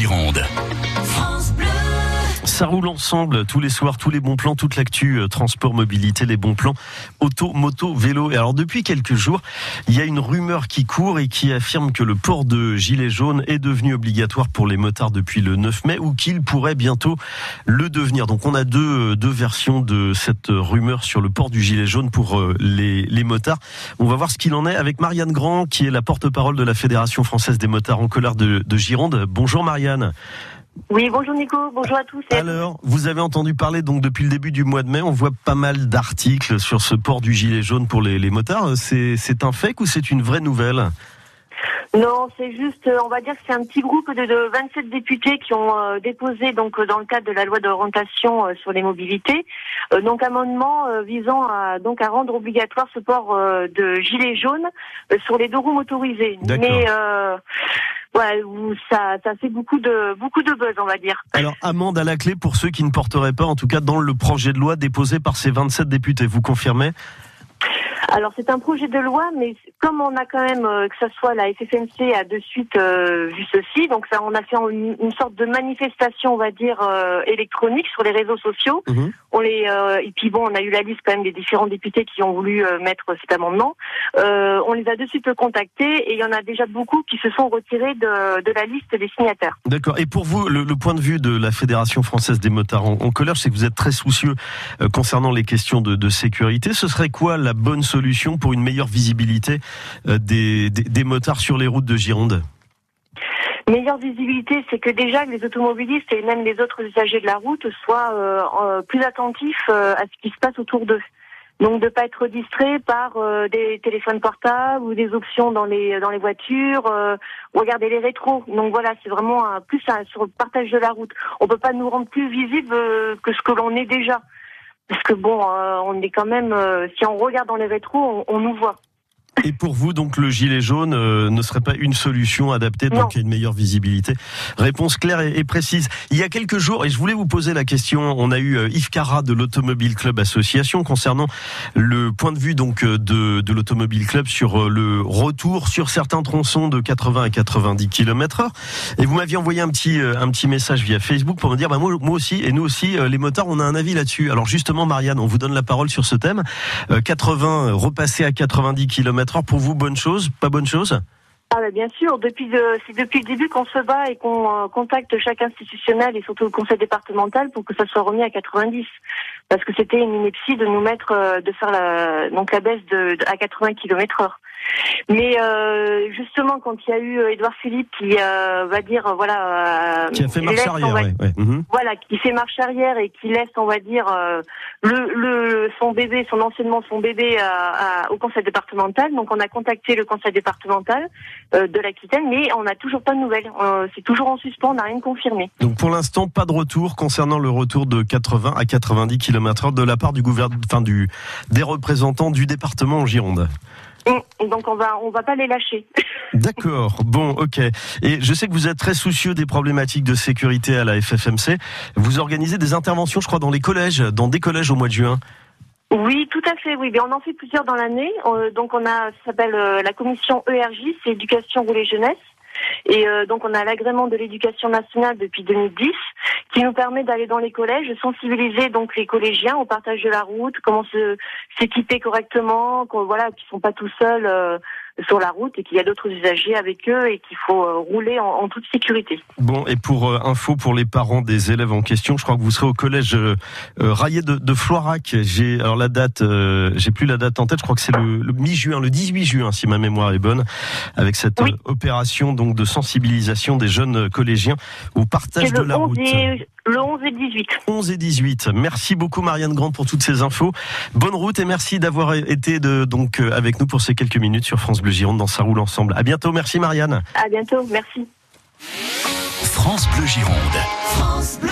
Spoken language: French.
Gironde. Ça roule ensemble tous les soirs, tous les bons plans, toute l'actu euh, transport, mobilité, les bons plans auto, moto, vélo. Et alors depuis quelques jours, il y a une rumeur qui court et qui affirme que le port de gilet jaune est devenu obligatoire pour les motards depuis le 9 mai ou qu'il pourrait bientôt le devenir. Donc on a deux, deux versions de cette rumeur sur le port du gilet jaune pour euh, les, les motards. On va voir ce qu'il en est avec Marianne Grand qui est la porte-parole de la Fédération française des motards en colère de, de Gironde. Bonjour Marianne. Oui, bonjour Nico, bonjour à tous. Alors, vous avez entendu parler donc depuis le début du mois de mai, on voit pas mal d'articles sur ce port du gilet jaune pour les, les motards. C'est, un fake ou c'est une vraie nouvelle? Non, c'est juste, euh, on va dire que c'est un petit groupe de, de 27 députés qui ont euh, déposé donc euh, dans le cadre de la loi d'orientation euh, sur les mobilités, euh, donc amendement visant à donc à rendre obligatoire ce port de gilet jaune sur les deux roues motorisées. D'accord. Mais ouais, où ça, ça fait beaucoup de beaucoup de buzz, on va dire. Alors, amende à la clé pour ceux qui ne porteraient pas, en tout cas dans le projet de loi déposé par ces 27 députés. Vous confirmez? Alors c'est un projet de loi, mais comme on a quand même euh, que ça soit la FFMC a de suite euh, vu ceci, donc ça on a fait une, une sorte de manifestation, on va dire euh, électronique sur les réseaux sociaux. Mhm. On les euh, et puis bon, on a eu la liste quand même des différents députés qui ont voulu euh, mettre cet amendement. Euh, on les a de suite contactés et il y en a déjà beaucoup qui se sont retirés de, de la liste des signataires. D'accord. Et pour vous, le, point de vue de la Fédération française des motards en, colère, sais que vous êtes très soucieux concernant les questions de, sécurité. Ce serait quoi la bonne solution pour une meilleure visibilité des, des motards sur les routes de Gironde? Meilleure visibilité, c'est que déjà les automobilistes et même les autres usagers de la route soient euh, euh, plus attentifs euh, à ce qui se passe autour d'eux. Donc de pas être distrait par euh, des téléphones portables ou des options dans les dans les voitures, euh, regarder les rétros. Donc voilà, c'est vraiment un, plus un, sur le partage de la route. On peut pas nous rendre plus visible euh, que ce que l'on est déjà. Parce que bon, euh, on est quand même, si on regarde dans les rétros, on, on nous voit. Et pour vous, donc, le gilet jaune euh, ne serait pas une solution adaptée donc à une meilleure visibilité? Réponse claire et, et précise. Il y a quelques jours, et je voulais vous poser la question, on a eu euh, Yves Carra de l'Automobile Club Association concernant le point de vue donc euh, de, de l'Automobile Club sur euh, le retour sur certains tronçons de 80 à 90 km heure. Et vous m'aviez envoyé un petit, un petit message via Facebook pour me dire, bah, moi, moi aussi, et nous aussi, les motards, on a un avis là-dessus. Alors justement, Marianne, on vous donne la parole sur ce thème. Euh, 80, euh, repasser à 90 km pour vous, bonne chose, pas bonne chose Ah bah bien sûr, depuis le- c'est depuis le début qu'on se bat et qu'on euh, contacte chaque institutionnel et surtout le conseil départemental pour que ça soit remis à 90. Parce que c'était une ineptie de nous mettre, euh, de faire la, donc la baisse de, de- à 80 km heure. Mais euh, justement, quand il y a eu euh, Édouard Philippe qui euh, va dire, euh, voilà, euh, Qui a fait marche laisse, arrière, va- ouais. ouais. Mhm. voilà, qui fait marche arrière et qui laisse, on va dire, euh, le, le son bébé, son enseignement, son bébé à- à- au conseil départemental. Donc on a contacté le conseil départemental euh, de l'Aquitaine, mais on n'a toujours pas de nouvelles. Euh, c'est toujours en suspens, on n'a rien confirmé. Donc pour l'instant, pas de retour concernant le retour de 80 à 90 km heure de la part du gouvernement, enfin du, des représentants du département en Gironde. Hum, Donc on va on va pas les lâcher. D'accord, bon, ok. Et je sais que vous êtes très soucieux des problématiques de sécurité à la FFMC. Vous organisez des interventions, je crois, dans les collèges, dans des collèges au mois de juin. Oui, tout à fait. Oui, mais on en fait plusieurs dans l'année. Euh, donc on a, ça s'appelle euh, la commission ERJ, c'est éducation roulée jeunesse. Et euh, donc on a l'agrément de l'éducation nationale depuis 2010, qui nous permet d'aller dans les collèges, sensibiliser donc les collégiens au partage de la route, comment s'équiper correctement, qu'on voilà, qu'ils sont pas tout seuls euh, sur la route et qu'il y a d'autres usagers avec eux et qu'il faut euh, rouler en, en toute sécurité. Bon, et pour euh, info pour les parents des élèves en question, je crois que vous serez au collège euh, euh, Raillé de, de Floirac. J'ai alors la date, euh, j'ai plus la date en tête. Je crois que c'est le, le mi-juin, le 18 juin, si ma mémoire est bonne, avec cette Oui. opération donc de sensibilisation des jeunes collégiens au partage de la 11 route. et le 11 et 18. 11 et 18. Merci beaucoup Marianne Grand pour toutes ces infos. Bonne route et merci d'avoir été de, donc euh, avec nous pour ces quelques minutes sur France Bleu Gironde dans Ça roule ensemble. À bientôt. Merci Marianne. À bientôt. Merci. France Bleu Gironde.